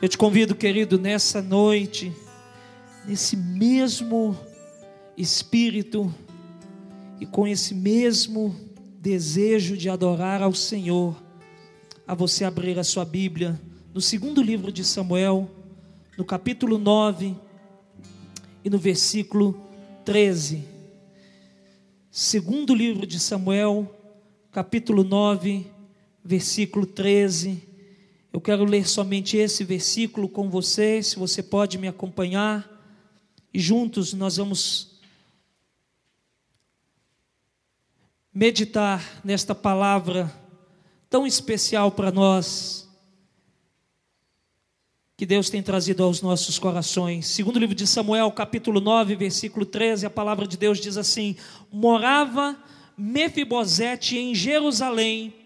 Eu te convido, querido, nessa noite, nesse mesmo espírito e com esse mesmo desejo de adorar ao Senhor, a você abrir a sua Bíblia no segundo livro de Samuel, no capítulo 9 e no versículo 13. Segundo livro de Samuel, capítulo 9, versículo 13. Eu quero ler somente esse versículo com você, se você pode me acompanhar, e juntos nós vamos meditar nesta palavra tão especial para nós, que Deus tem trazido aos nossos corações. Segundo livro de Samuel, capítulo 9, versículo 13, a palavra de Deus diz assim: Morava Mefibosete em Jerusalém,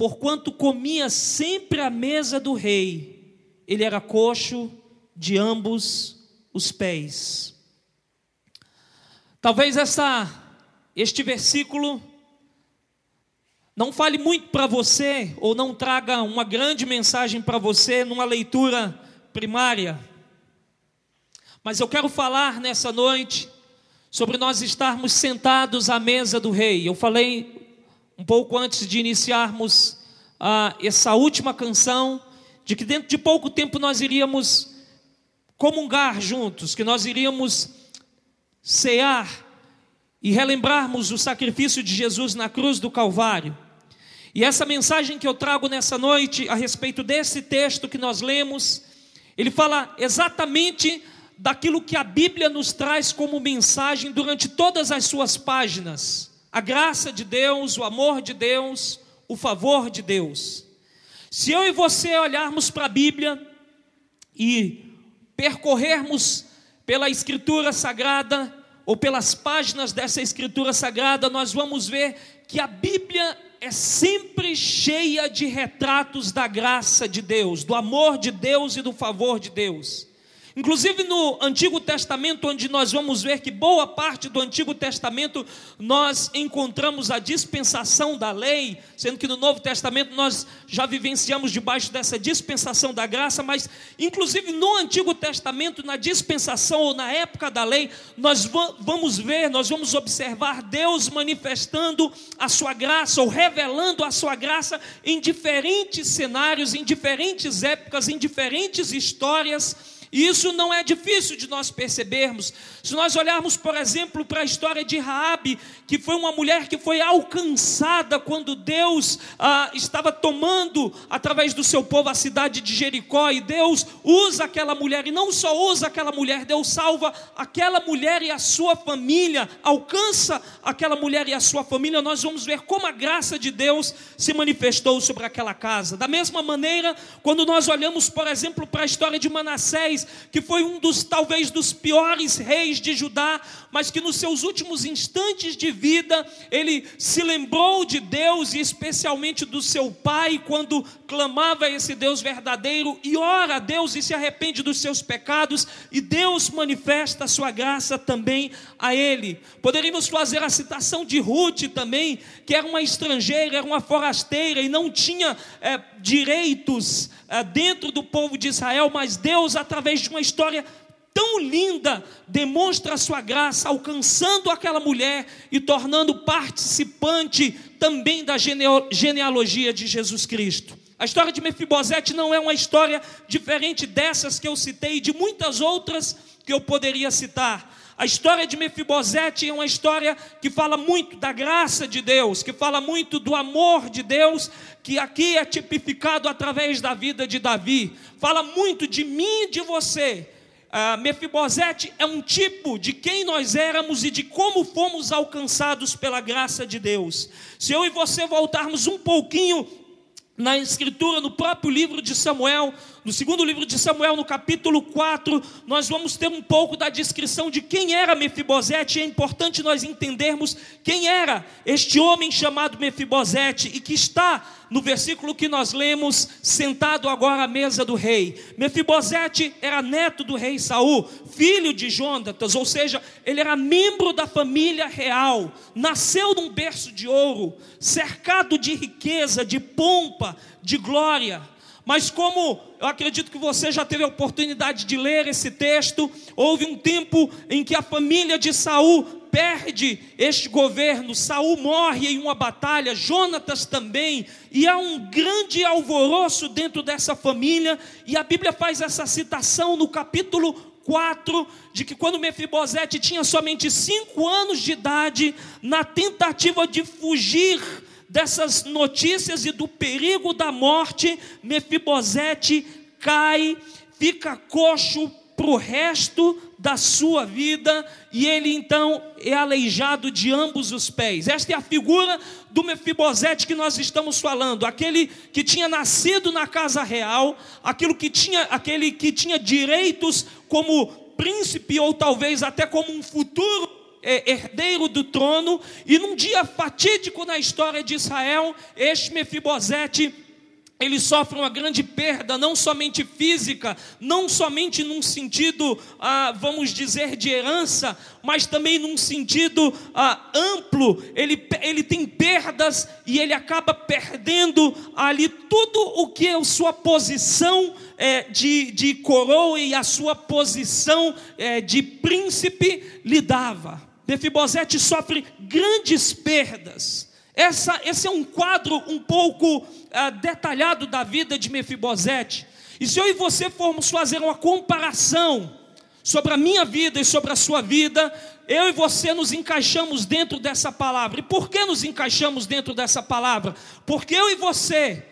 porquanto comia sempre à mesa do rei, ele era coxo de ambos os pés. Talvez essa, este versículo não fale muito para você, ou não traga uma grande mensagem para você numa leitura primária, mas eu quero falar nessa noite sobre nós estarmos sentados à mesa do rei. Eu falei um pouco antes de iniciarmos ah, essa última canção, de que dentro de pouco tempo nós iríamos comungar juntos, que nós iríamos cear e relembrarmos o sacrifício de Jesus na cruz do Calvário. E essa mensagem que eu trago nessa noite a respeito desse texto que nós lemos, ele fala exatamente daquilo que a Bíblia nos traz como mensagem durante todas as suas páginas a graça de Deus, o amor de Deus, o favor de Deus. Se eu e você olharmos para a Bíblia e percorrermos pela Escritura Sagrada, ou pelas páginas dessa Escritura Sagrada, nós vamos ver que a Bíblia é sempre cheia de retratos da graça de Deus, do amor de Deus e do favor de Deus. Inclusive no Antigo Testamento, onde nós vamos ver que boa parte do Antigo Testamento nós encontramos a dispensação da lei, sendo que no Novo Testamento nós já vivenciamos debaixo dessa dispensação da graça, mas inclusive no Antigo Testamento, na dispensação ou na época da lei, nós vamos ver, nós vamos observar Deus manifestando a sua graça ou revelando a sua graça em diferentes cenários, em diferentes épocas, em diferentes histórias e isso não é difícil de nós percebermos. Se nós olharmos, por exemplo, para a história de Raabe, que foi uma mulher que foi alcançada quando Deus ah, estava tomando através do seu povo a cidade de Jericó, e Deus usa aquela mulher, e não só usa aquela mulher, Deus salva aquela mulher e a sua família, alcança aquela mulher e a sua família. Nós vamos ver como a graça de Deus se manifestou sobre aquela casa. Da mesma maneira, quando nós olhamos, por exemplo, para a história de Manassés, que foi um dos talvez dos piores reis de Judá, mas que nos seus últimos instantes de vida ele se lembrou de Deus e especialmente do seu pai quando clamava a esse Deus verdadeiro e ora a Deus e se arrepende dos seus pecados e Deus manifesta a sua graça também a ele. Poderíamos fazer a citação de Ruth também, que era uma estrangeira, era uma forasteira e não tinha é, direitos é, dentro do povo de Israel, mas Deus através de uma história tão linda, demonstra a sua graça, alcançando aquela mulher e tornando participante também da genealogia de Jesus Cristo. A história de Mefibosete não é uma história diferente dessas que eu citei e de muitas outras que eu poderia citar. A história de Mefibosete é uma história que fala muito da graça de Deus, que fala muito do amor de Deus, que aqui é tipificado através da vida de Davi. Fala muito de mim e de você. Uh, Mefibosete é um tipo de quem nós éramos e de como fomos alcançados pela graça de Deus. Se eu e você voltarmos um pouquinho na Escritura, no próprio livro de Samuel, no segundo livro de Samuel, no capítulo 4, nós vamos ter um pouco da descrição de quem era Mefibosete. É importante nós entendermos quem era este homem chamado Mefibosete e que está no versículo que nós lemos, sentado agora à mesa do rei. Mefibosete era neto do rei Saul, filho de Jonatas, ou seja, ele era membro da família real, nasceu num berço de ouro, cercado de riqueza, de pompa, de glória. Mas como eu acredito que você já teve a oportunidade de ler esse texto, houve um tempo em que a família de Saul perde este governo, Saul morre em uma batalha, Jonatas também, e há um grande alvoroço dentro dessa família, e a Bíblia faz essa citação no capítulo 4, de que quando Mefibosete tinha somente cinco anos de idade, na tentativa de fugir dessas notícias e do perigo da morte, Mefibosete cai, fica coxo para o resto da sua vida e ele então é aleijado de ambos os pés. Esta é a figura do Mefibosete que nós estamos falando, aquele que tinha nascido na casa real, aquilo que tinha, aquele que tinha direitos como príncipe ou talvez até como um futuro é, herdeiro do trono, e num dia fatídico na história de Israel, este Mefibosete ele sofre uma grande perda, não somente física, não somente num sentido, ah, vamos dizer, de herança, mas também num sentido ah, amplo. Ele, ele tem perdas e ele acaba perdendo ali tudo o que a sua posição é, de, de coroa e a sua posição é, de príncipe lhe dava. Mefibosete sofre grandes perdas. Essa, esse é um quadro um pouco ah, detalhado da vida de Mefibosete. E se eu e você formos fazer uma comparação sobre a minha vida e sobre a sua vida, eu e você nos encaixamos dentro dessa palavra. E por que nos encaixamos dentro dessa palavra? Porque eu e você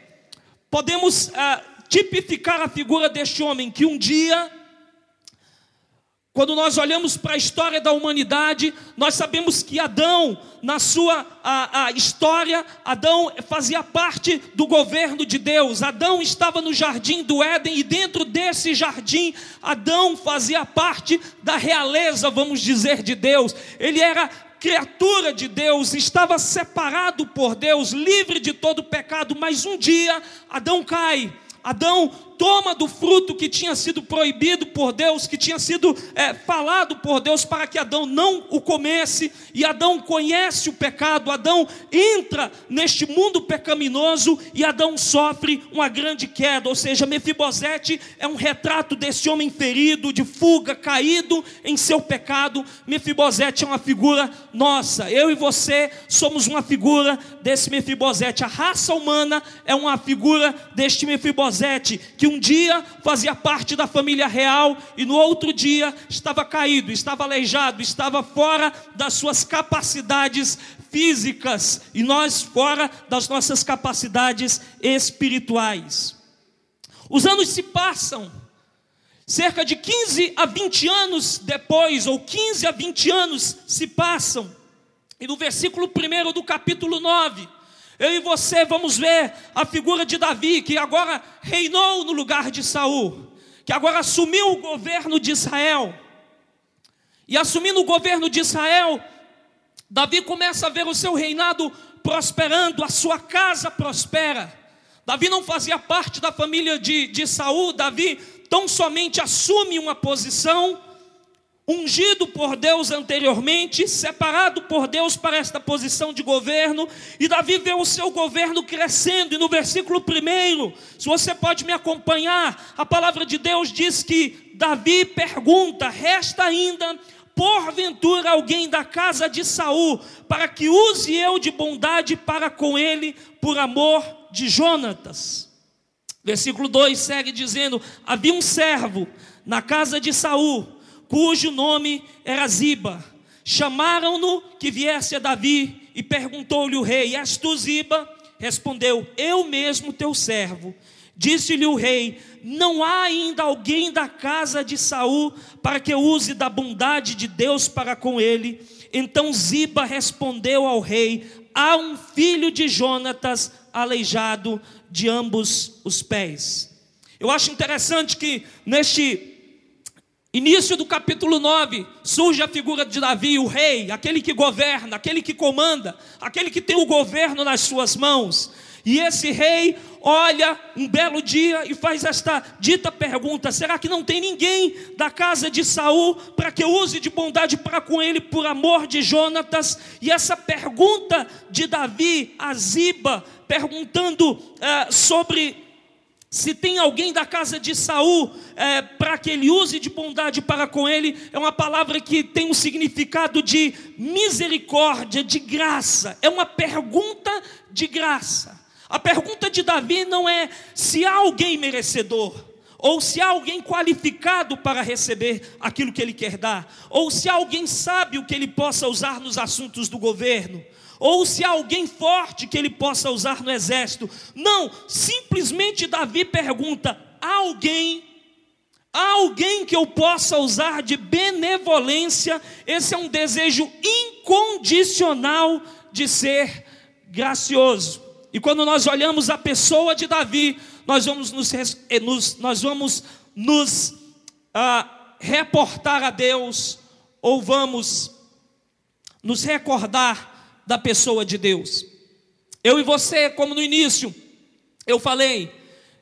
podemos ah, tipificar a figura deste homem que um dia quando nós olhamos para a história da humanidade, nós sabemos que Adão, na sua a, a história, Adão fazia parte do governo de Deus. Adão estava no jardim do Éden e dentro desse jardim, Adão fazia parte da realeza, vamos dizer, de Deus. Ele era criatura de Deus, estava separado por Deus, livre de todo pecado, mas um dia Adão cai. Adão toma do fruto que tinha sido proibido por Deus, que tinha sido é, falado por Deus para que Adão não o comesse, e Adão conhece o pecado, Adão entra neste mundo pecaminoso e Adão sofre uma grande queda, ou seja, Mefibosete é um retrato desse homem ferido, de fuga, caído em seu pecado. Mefibosete é uma figura nossa, eu e você somos uma figura desse Mefibosete. A raça humana é uma figura deste Mefibosete que um dia fazia parte da família real e no outro dia estava caído, estava aleijado, estava fora das suas capacidades físicas e nós fora das nossas capacidades espirituais. Os anos se passam, cerca de 15 a 20 anos depois, ou 15 a 20 anos se passam, e no versículo 1 do capítulo 9, eu e você vamos ver a figura de Davi, que agora reinou no lugar de Saul, que agora assumiu o governo de Israel. E assumindo o governo de Israel, Davi começa a ver o seu reinado prosperando, a sua casa prospera. Davi não fazia parte da família de, de Saul, Davi tão somente assume uma posição ungido por Deus anteriormente, separado por Deus para esta posição de governo, e Davi vê o seu governo crescendo, e no versículo 1, se você pode me acompanhar, a palavra de Deus diz que Davi pergunta: resta ainda porventura alguém da casa de Saul, para que use eu de bondade para com ele, por amor de Jonatas. Versículo 2 segue dizendo: havia um servo na casa de Saul, cujo nome era Ziba. Chamaram-no que viesse a Davi e perguntou-lhe o rei: És tu Ziba? Respondeu: Eu mesmo, teu servo. Disse-lhe o rei: Não há ainda alguém da casa de Saul para que use da bondade de Deus para com ele. Então Ziba respondeu ao rei: Há um filho de Jonatas aleijado de ambos os pés. Eu acho interessante que neste Início do capítulo 9, surge a figura de Davi, o rei, aquele que governa, aquele que comanda, aquele que tem o governo nas suas mãos. E esse rei olha um belo dia e faz esta dita pergunta: será que não tem ninguém da casa de Saul para que use de bondade para com ele por amor de Jonatas? E essa pergunta de Davi a Ziba, perguntando uh, sobre Se tem alguém da casa de Saul é, para que ele use de bondade para com ele, é uma palavra que tem um significado de misericórdia, de graça. É uma pergunta de graça. A pergunta de Davi não é se há alguém merecedor, ou se há alguém qualificado para receber aquilo que ele quer dar, ou se há alguém sábio que ele possa usar nos assuntos do governo, ou se há alguém forte que ele possa usar no exército. Não, simplesmente Davi pergunta: há alguém Há alguém que eu possa usar de benevolência? Esse é um desejo incondicional de ser gracioso. E quando nós olhamos a pessoa de Davi, nós vamos nos, eh, nós vamos nos ah, reportar a Deus, ou vamos nos recordar da pessoa de Deus. Eu e você, como no início, eu falei,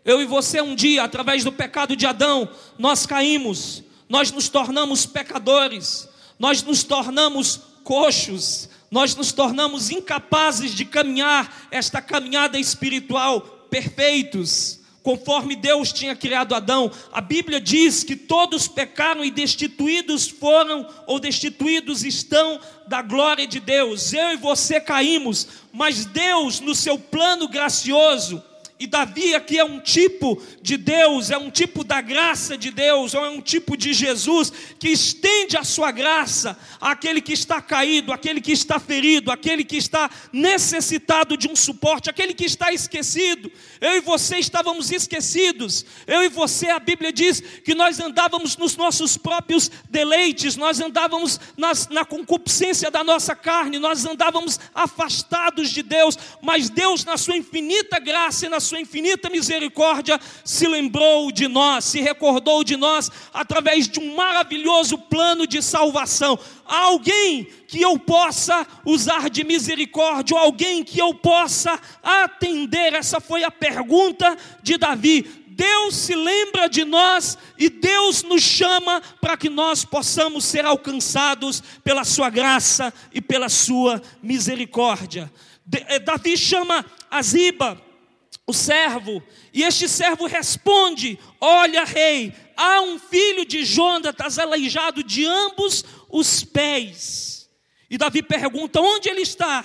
eu e você um dia, através do pecado de Adão, nós caímos, nós nos tornamos pecadores, nós nos tornamos coxos, nós nos tornamos incapazes de caminhar esta caminhada espiritual perfeitos conforme Deus tinha criado Adão. A Bíblia diz que todos pecaram e destituídos foram, ou destituídos estão da glória de Deus. Eu e você caímos, mas Deus, no seu plano gracioso, e Davi aqui é um tipo de Deus, é um tipo da graça de Deus, ou é um tipo de Jesus que estende a sua graça àquele que está caído, àquele que está ferido, àquele que está necessitado de um suporte, àquele que está esquecido. Eu e você estávamos esquecidos. Eu e você, a Bíblia diz que nós andávamos nos nossos próprios deleites, nós andávamos nas, na concupiscência da nossa carne, nós andávamos afastados de Deus, mas Deus, na sua infinita graça e na sua infinita misericórdia, se lembrou de nós, se recordou de nós através de um maravilhoso plano de salvação. Há alguém que eu possa usar de misericórdia, alguém que eu possa atender. Essa foi a pergunta de Davi. Deus se lembra de nós e Deus nos chama para que nós possamos ser alcançados pela Sua graça e pela Sua misericórdia. Eh, Davi chama Aziba o servo, e este servo responde: Olha, rei, há um filho de Jonatas aleijado de ambos os pés. E Davi pergunta: Onde ele está?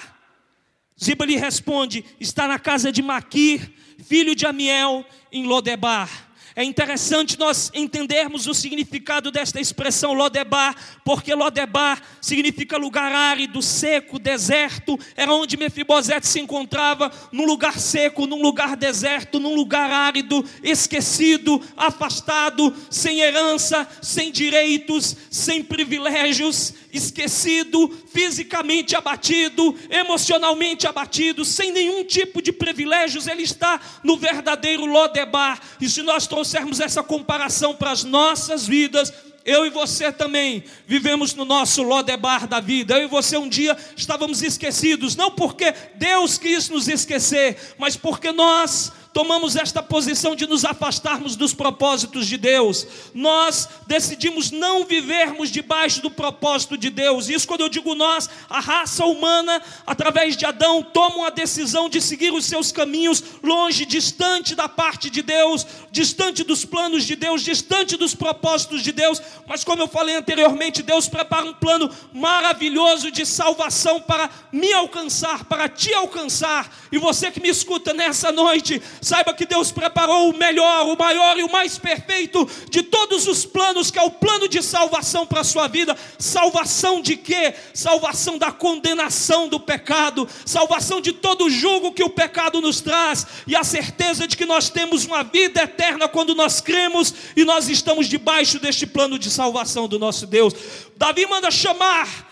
Ziba lhe responde: Está na casa de Maquir, filho de Amiel, em Lodebar. É interessante nós entendermos o significado desta expressão Lodebar, porque Lodebar significa lugar árido, seco, deserto. Era onde Mefibosete se encontrava, num lugar seco, num lugar deserto, num lugar árido, esquecido, afastado, sem herança, sem direitos, sem privilégios, esquecido, fisicamente abatido, emocionalmente abatido, sem nenhum tipo de privilégios. Ele está no verdadeiro Lodebar. E se nós trouxermos essa comparação para as nossas vidas, eu e você também vivemos no nosso Lodebar da vida. Eu e você um dia estávamos esquecidos, não porque Deus quis nos esquecer, mas porque nós tomamos esta posição de nos afastarmos dos propósitos de Deus. Nós decidimos não vivermos debaixo do propósito de Deus. Isso quando eu digo nós, a raça humana, através de Adão, toma a decisão de seguir os seus caminhos longe, distante da parte de Deus, distante dos planos de Deus, distante dos propósitos de Deus. Mas como eu falei anteriormente, Deus prepara um plano maravilhoso de salvação para me alcançar, para te alcançar. E você que me escuta nessa noite, Saiba que Deus preparou o melhor, o maior e o mais perfeito de todos os planos, que é o plano de salvação para a sua vida. Salvação de quê? Salvação da condenação do pecado, salvação de todo o jugo que o pecado nos traz e a certeza de que nós temos uma vida eterna quando nós cremos e nós estamos debaixo deste plano de salvação do nosso Deus. Davi manda chamar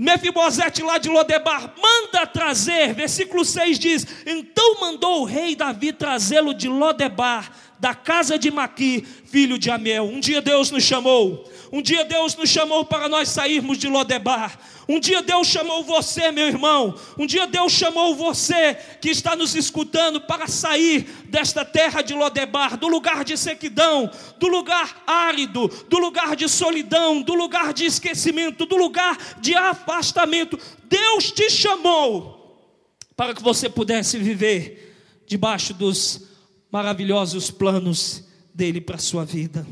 Mefibosete lá de Lodebar, manda trazer, versículo 6 diz: Então mandou o rei Davi trazê-lo de Lodebar, da casa de Maqui, filho de Amiel. Um dia Deus nos chamou, um dia Deus nos chamou para nós sairmos de Lodebar. Um dia Deus chamou você, meu irmão. Um dia Deus chamou você que está nos escutando para sair desta terra de Lodebar, do lugar de sequidão, do lugar árido, do lugar de solidão, do lugar de esquecimento, do lugar de afastamento. Deus te chamou para que você pudesse viver debaixo dos maravilhosos planos dele para a sua vida.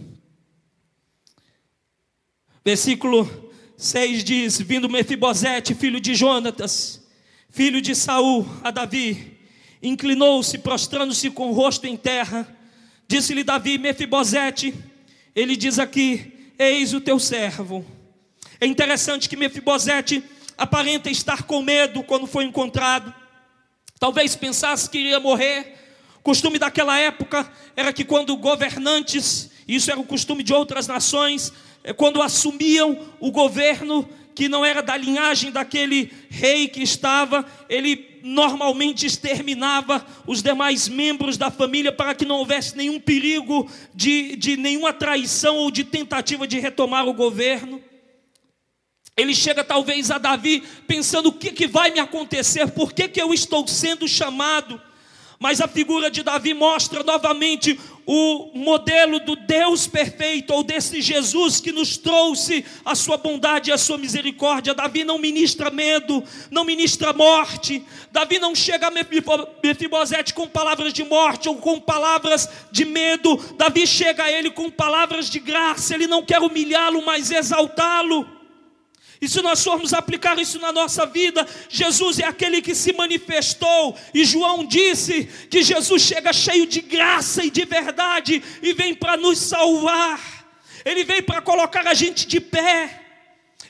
Versículo 6 diz: Vindo Mefibosete, filho de Jonatas, filho de Saul, a Davi, inclinou-se, prostrando-se com o rosto em terra. Disse-lhe Davi, Mefibosete, ele diz aqui: Eis o teu servo. É interessante que Mefibosete aparenta estar com medo quando foi encontrado. Talvez pensasse que iria morrer. O costume daquela época era que quando governantes, isso era o costume de outras nações, quando assumiam o governo que não era da linhagem daquele rei que estava, ele normalmente exterminava os demais membros da família para que não houvesse nenhum perigo de, de nenhuma traição ou de tentativa de retomar o governo. Ele chega talvez a Davi pensando: o que, que vai me acontecer? Por que, que eu estou sendo chamado? Mas a figura de Davi mostra novamente o modelo do Deus perfeito, ou desse Jesus que nos trouxe a sua bondade e a sua misericórdia. Davi não ministra medo, não ministra morte. Davi não chega a Mefibosete com palavras de morte ou com palavras de medo. Davi chega a ele com palavras de graça. Ele não quer humilhá-lo, mas exaltá-lo. E se nós formos aplicar isso na nossa vida, Jesus é aquele que se manifestou, e João disse que Jesus chega cheio de graça e de verdade e vem para nos salvar, ele veio para colocar a gente de pé,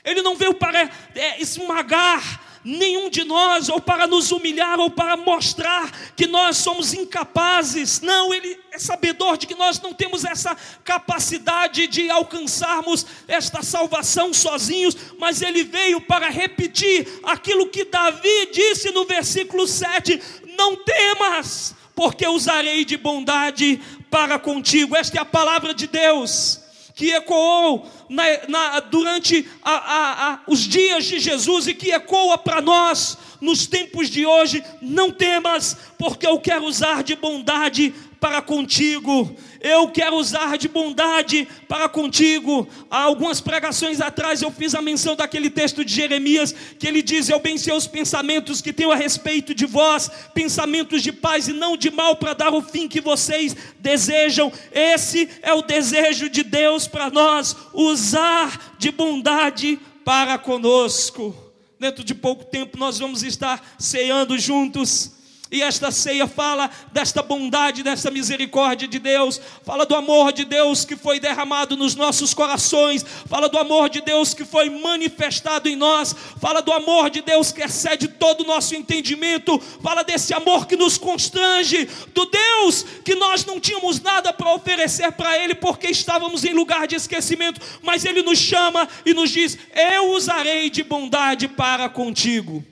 ele não veio para é, esmagar nenhum de nós, ou para nos humilhar, ou para mostrar que nós somos incapazes. Não, Ele é sabedor de que nós não temos essa capacidade de alcançarmos esta salvação sozinhos, mas Ele veio para repetir aquilo que Davi disse no versículo 7: Não temas, porque usarei de bondade para contigo. Esta é a palavra de Deus que ecoou na, na, durante a, a, a, os dias de Jesus e que ecoa para nós nos tempos de hoje. Não temas, porque eu quero usar de bondade para contigo. Eu quero usar de bondade para contigo. Há algumas pregações atrás eu fiz a menção daquele texto de Jeremias que ele diz: Eu bem os pensamentos que tenho a respeito de vós, pensamentos de paz e não de mal, para dar o fim que vocês desejam. Esse é o desejo de Deus para nós, usar de bondade para conosco. Dentro de pouco tempo nós vamos estar ceando juntos. E esta ceia fala desta bondade, desta misericórdia de Deus, fala do amor de Deus que foi derramado nos nossos corações, fala do amor de Deus que foi manifestado em nós, fala do amor de Deus que excede todo o nosso entendimento, fala desse amor que nos constrange, do Deus que nós não tínhamos nada para oferecer para Ele porque estávamos em lugar de esquecimento, mas Ele nos chama e nos diz: Eu usarei de bondade para contigo.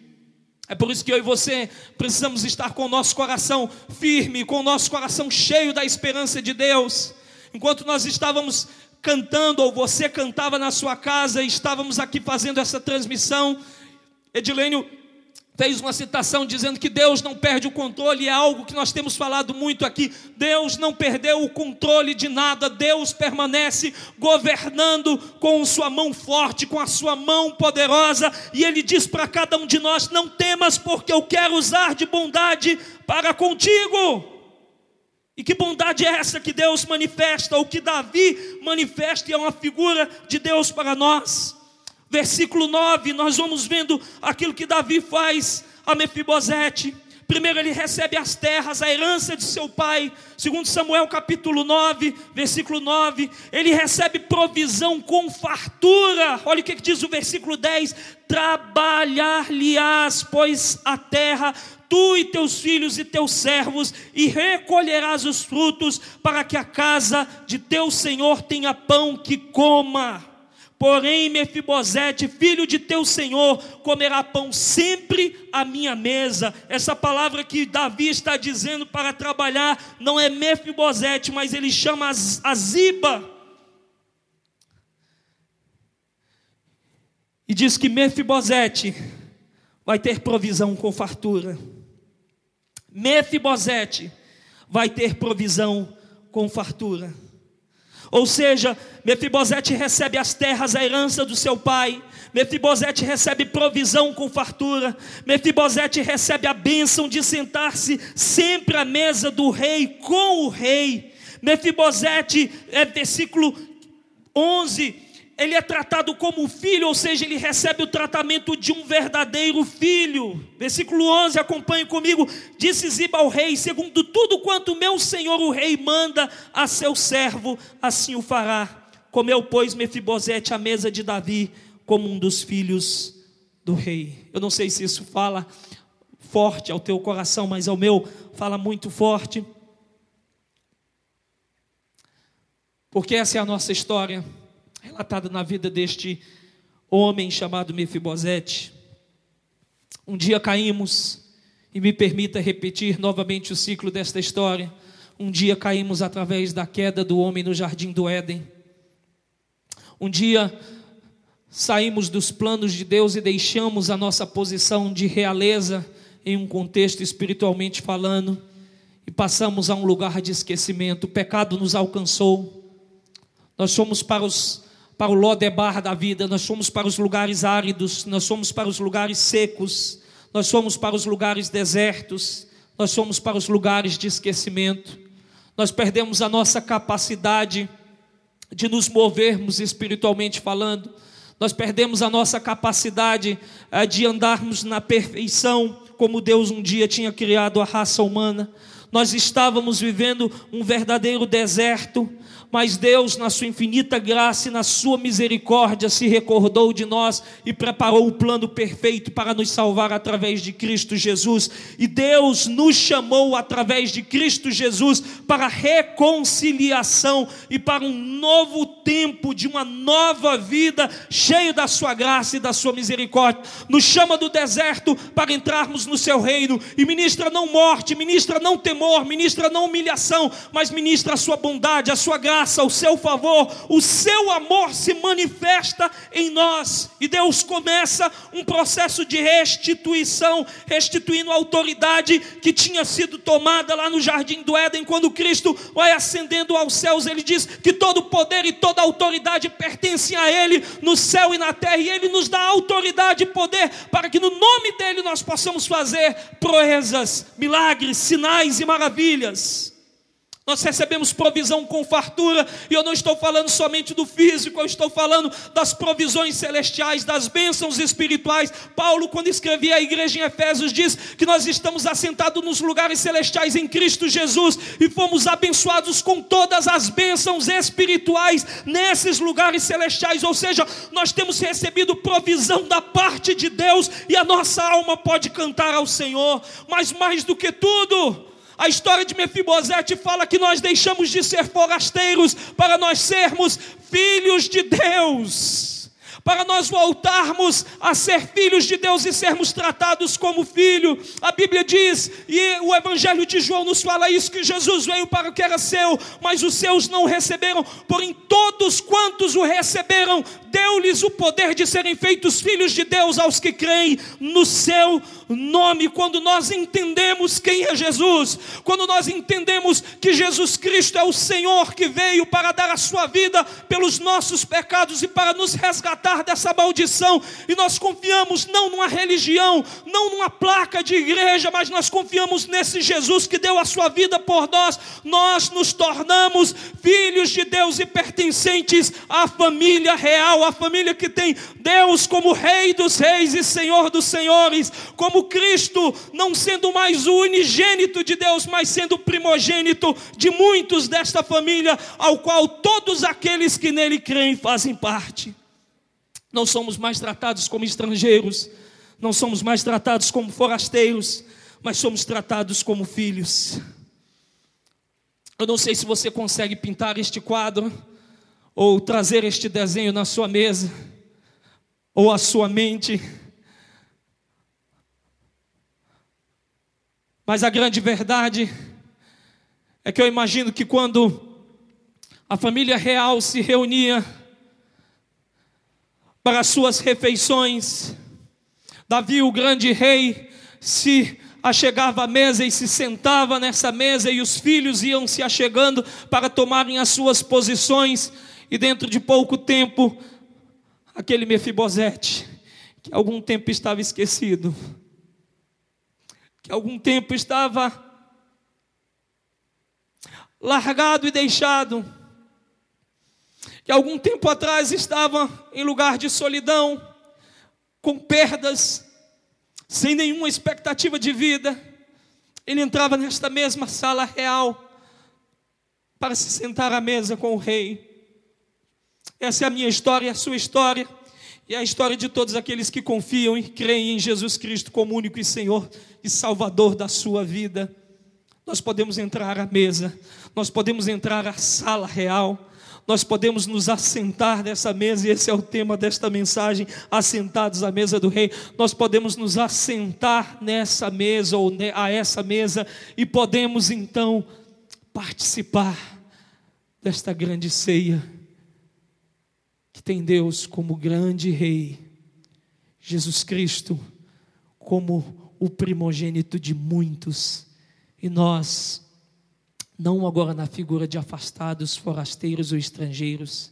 É por isso que eu e você precisamos estar com o nosso coração firme, com o nosso coração cheio da esperança de Deus. Enquanto nós estávamos cantando, ou você cantava na sua casa, e estávamos aqui fazendo essa transmissão, Edilênio fez uma citação dizendo que Deus não perde o controle, é algo que nós temos falado muito aqui. Deus não perdeu o controle de nada, Deus permanece governando com sua mão forte, com a sua mão poderosa, e Ele diz para cada um de nós: Não temas, porque eu quero usar de bondade para contigo. E que bondade é essa que Deus manifesta, ou que Davi manifesta, e é uma figura de Deus para nós. Versículo 9, nós vamos vendo aquilo que Davi faz a Mefibosete. Primeiro ele recebe as terras, a herança de seu pai. Segundo Samuel capítulo 9, versículo 9, ele recebe provisão com fartura. Olha o que diz o versículo 10: Trabalhar-lhe-ás, pois a terra tu e teus filhos e teus servos, e recolherás os frutos, para que a casa de teu senhor tenha pão que coma. Porém, Mefibosete, filho de teu senhor, comerá pão sempre à minha mesa. Essa palavra que Davi está dizendo para trabalhar não é Mefibosete, mas ele chama a Ziba. E diz que Mefibosete vai ter provisão com fartura. Mefibosete vai ter provisão com fartura. Ou seja, Mefibosete recebe as terras, a herança do seu pai. Mefibosete recebe provisão com fartura. Mefibosete recebe a bênção de sentar-se sempre à mesa do rei com o rei. Mefibosete, é versículo 11, ele é tratado como filho, ou seja, ele recebe o tratamento de um verdadeiro filho. Versículo 11, acompanhe comigo. Disse Ziba ao rei: Segundo tudo quanto meu senhor o rei manda a seu servo, assim o fará. Comeu, pois, Mefibosete à mesa de Davi, como um dos filhos do rei. Eu não sei se isso fala forte ao teu coração, mas ao meu fala muito forte. Porque essa é a nossa história relatada na vida deste homem chamado Mefibosete. Um dia caímos, e me permita repetir novamente o ciclo desta história. Um dia caímos através da queda do homem no jardim do Éden. Um dia saímos dos planos de Deus e deixamos a nossa posição de realeza em um contexto espiritualmente falando e passamos a um lugar de esquecimento. O pecado nos alcançou. Nós fomos para os para o Lodebar da vida, nós fomos para os lugares áridos, nós fomos para os lugares secos, nós fomos para os lugares desertos, nós fomos para os lugares de esquecimento. Nós perdemos a nossa capacidade de nos movermos espiritualmente falando, nós perdemos a nossa capacidade eh, de andarmos na perfeição, como Deus um dia tinha criado a raça humana. Nós estávamos vivendo um verdadeiro deserto, mas Deus, na sua infinita graça e na sua misericórdia, se recordou de nós e preparou o plano perfeito para nos salvar através de Cristo Jesus. E Deus nos chamou através de Cristo Jesus para reconciliação e para um novo tempo de uma nova vida, cheio da sua graça e da sua misericórdia. Nos chama do deserto para entrarmos no seu reino e ministra não morte, ministra não temor, ministra não humilhação, mas ministra a sua bondade, a sua graça graça, o seu favor, o seu amor se manifesta em nós. E Deus começa um processo de restituição, restituindo a autoridade que tinha sido tomada lá no jardim do Éden, quando Cristo vai ascendendo aos céus. Ele diz que todo poder e toda autoridade pertencem a Ele no céu e na terra, e Ele nos dá autoridade e poder para que no nome dEle nós possamos fazer proezas, milagres, sinais e maravilhas. Nós recebemos provisão com fartura, e eu não estou falando somente do físico, eu estou falando das provisões celestiais, das bênçãos espirituais. Paulo, quando escrevia a igreja em Efésios, diz que nós estamos assentados nos lugares celestiais em Cristo Jesus e fomos abençoados com todas as bênçãos espirituais nesses lugares celestiais, ou seja, nós temos recebido provisão da parte de Deus e a nossa alma pode cantar ao Senhor, mas mais do que tudo, a história de Mefibosete fala que nós deixamos de ser forasteiros para nós sermos filhos de Deus para nós voltarmos a ser filhos de Deus e sermos tratados como filho. A Bíblia diz, e o Evangelho de João nos fala isso, que Jesus veio para o que era seu, mas os seus não receberam, porém todos quantos o receberam, deu-lhes o poder de serem feitos filhos de Deus aos que creem no seu nome. Quando nós entendemos quem é Jesus, quando nós entendemos que Jesus Cristo é o Senhor que veio para dar a sua vida pelos nossos pecados e para nos resgatar livrar dessa maldição. E nós confiamos não numa religião, não numa placa de igreja, mas nós confiamos nesse Jesus que deu a sua vida por nós. Nós nos tornamos filhos de Deus e pertencentes à família real, a família que tem Deus como Rei dos Reis e Senhor dos Senhores, como Cristo, não sendo mais o unigênito de Deus, mas sendo primogênito de muitos desta família, ao qual todos aqueles que nele creem fazem parte. Não somos mais tratados como estrangeiros, não somos mais tratados como forasteiros, mas somos tratados como filhos. Eu não sei se você consegue pintar este quadro, ou trazer este desenho na sua mesa, ou à sua mente. Mas a grande verdade é que eu imagino que quando a família real se reunia, para as suas refeições. Davi, o grande rei, se achegava à mesa e se sentava nessa mesa, e os filhos iam se achegando para tomarem as suas posições, e dentro de pouco tempo, aquele Mefibosete, que algum tempo estava esquecido, que algum tempo estava largado e deixado, que algum tempo atrás estava em lugar de solidão, com perdas, sem nenhuma expectativa de vida, ele entrava nesta mesma sala real para se sentar à mesa com o rei. Essa é a minha história, a sua história, e a história de todos aqueles que confiam e creem em Jesus Cristo como único e Senhor e Salvador da sua vida. Nós podemos entrar à mesa, nós podemos entrar à sala real, nós podemos nos assentar nessa mesa, e esse é o tema desta mensagem: assentados à mesa do rei. Nós podemos nos assentar nessa mesa ou a essa mesa e podemos então participar desta grande ceia que tem Deus como grande rei, Jesus Cristo como o primogênito de muitos, e nós não agora na figura de afastados, forasteiros ou estrangeiros,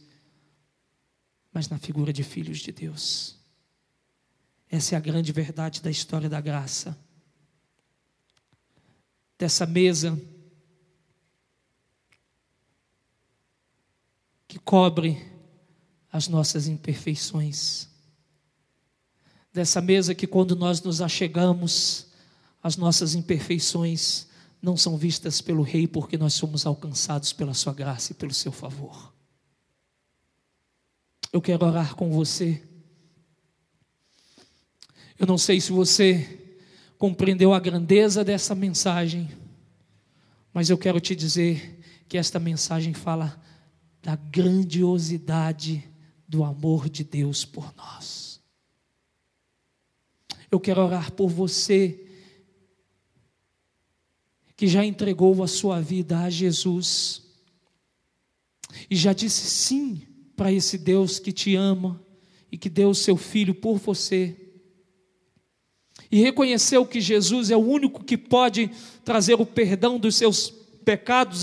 mas na figura de filhos de Deus. Essa é a grande verdade da história da graça. Dessa mesa que cobre as nossas imperfeições. Dessa mesa que quando nós nos achegamos, as nossas imperfeições não são vistas pelo Rei, porque nós somos alcançados pela Sua graça e pelo Seu favor. Eu quero orar com você. Eu não sei se você compreendeu a grandeza dessa mensagem, mas eu quero te dizer que esta mensagem fala da grandiosidade do amor de Deus por nós. Eu quero orar por você que já entregou a sua vida a Jesus e já disse sim para esse Deus que te ama e que deu o seu filho por você. E reconheceu que Jesus é o único que pode trazer o perdão dos seus pecados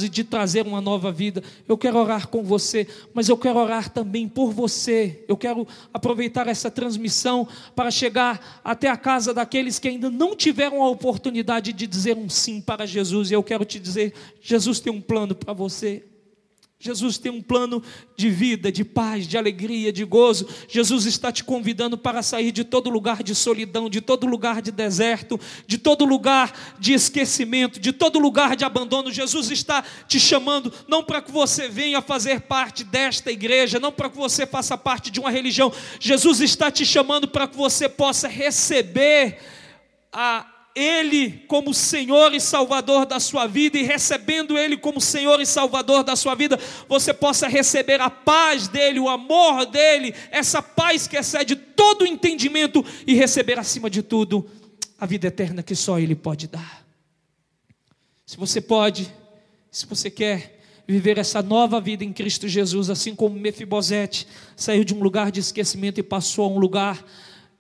e de trazer uma nova vida. Eu quero orar com você, mas eu quero orar também por você. Eu quero aproveitar essa transmissão para chegar até a casa daqueles que ainda não tiveram a oportunidade de dizer um sim para Jesus. E eu quero te dizer: Jesus tem um plano para você. Jesus tem um plano de vida, de paz, de alegria, de gozo. Jesus está te convidando para sair de todo lugar de solidão, de todo lugar de deserto, de todo lugar de esquecimento, de todo lugar de abandono. Jesus está te chamando não para que você venha fazer parte desta igreja, não para que você faça parte de uma religião. Jesus está te chamando para que você possa receber a ele como Senhor e Salvador da sua vida e recebendo Ele como Senhor e Salvador da sua vida, você possa receber a paz dEle, o amor dEle, essa paz que excede todo o entendimento e receber acima de tudo a vida eterna que só Ele pode dar. Se você pode, se você quer viver essa nova vida em Cristo Jesus, assim como Mefibosete saiu de um lugar de esquecimento e passou a um lugar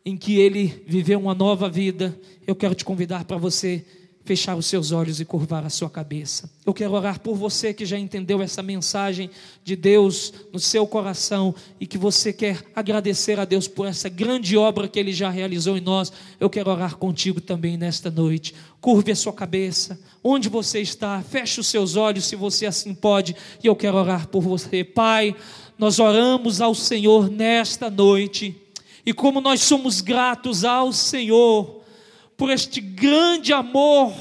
em que ele viveu uma nova vida, eu quero te convidar para você fechar os seus olhos e curvar a sua cabeça. Eu quero orar por você que já entendeu essa mensagem de Deus no seu coração e que você quer agradecer a Deus por essa grande obra que Ele já realizou em nós. Eu quero orar contigo também nesta noite. Curve a sua cabeça, onde você está, feche os seus olhos se você assim pode, e eu quero orar por você. Pai, nós oramos ao Senhor nesta noite e como nós somos gratos ao Senhor por este grande amor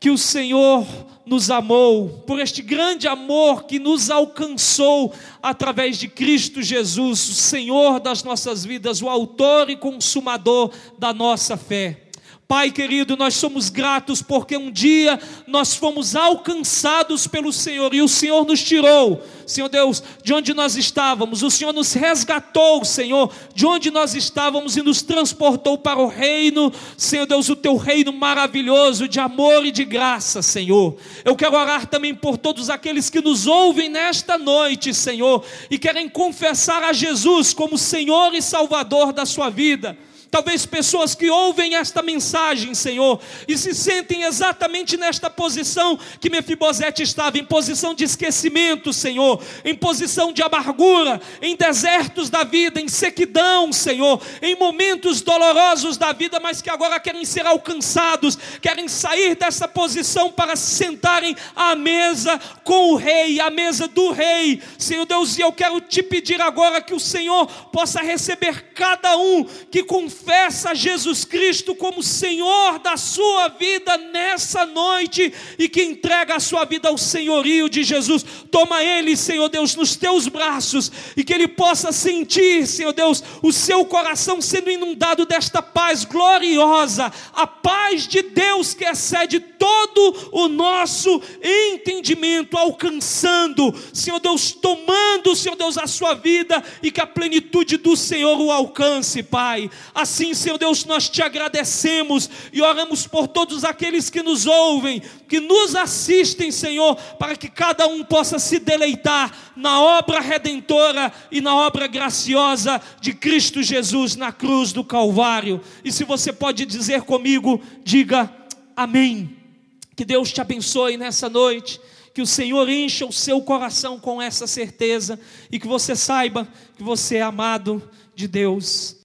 que o Senhor nos amou, por este grande amor que nos alcançou através de Cristo Jesus, o Senhor das nossas vidas, o Autor e Consumador da nossa fé. Pai querido, nós somos gratos porque um dia nós fomos alcançados pelo Senhor e o Senhor nos tirou, Senhor Deus, de onde nós estávamos, o Senhor nos resgatou, Senhor, de onde nós estávamos e nos transportou para o reino, Senhor Deus, o teu reino maravilhoso de amor e de graça, Senhor. Eu quero orar também por todos aqueles que nos ouvem nesta noite, Senhor, e querem confessar a Jesus como Senhor e Salvador da sua vida Talvez pessoas que ouvem esta mensagem, Senhor, e se sentem exatamente nesta posição que Mefibosete estava, em posição de esquecimento, Senhor, em posição de amargura, em desertos da vida, em sequidão, Senhor, em momentos dolorosos da vida, mas que agora querem ser alcançados, querem sair dessa posição para se sentarem à mesa com o rei, à mesa do rei. Senhor Deus, e eu quero te pedir agora que o Senhor possa receber cada um que confessa Jesus Cristo como Senhor da sua vida nessa noite e que entrega a sua vida ao senhorio de Jesus. Toma ele, Senhor Deus, nos teus braços e que ele possa sentir, Senhor Deus, o seu coração sendo inundado desta paz gloriosa, a paz de Deus que excede todo o nosso entendimento, alcançando, Senhor Deus, tomando, Senhor Deus, a sua vida e que a plenitude do Senhor o alcance, Pai. Assim, Senhor Deus, nós te agradecemos e oramos por todos aqueles que nos ouvem, que nos assistem, Senhor, para que cada um possa se deleitar na obra redentora e na obra graciosa de Cristo Jesus na cruz do Calvário. E se você pode dizer comigo, diga amém. Que Deus te abençoe nessa noite que o Senhor encha o seu coração com essa certeza e que você saiba que você é amado de Deus.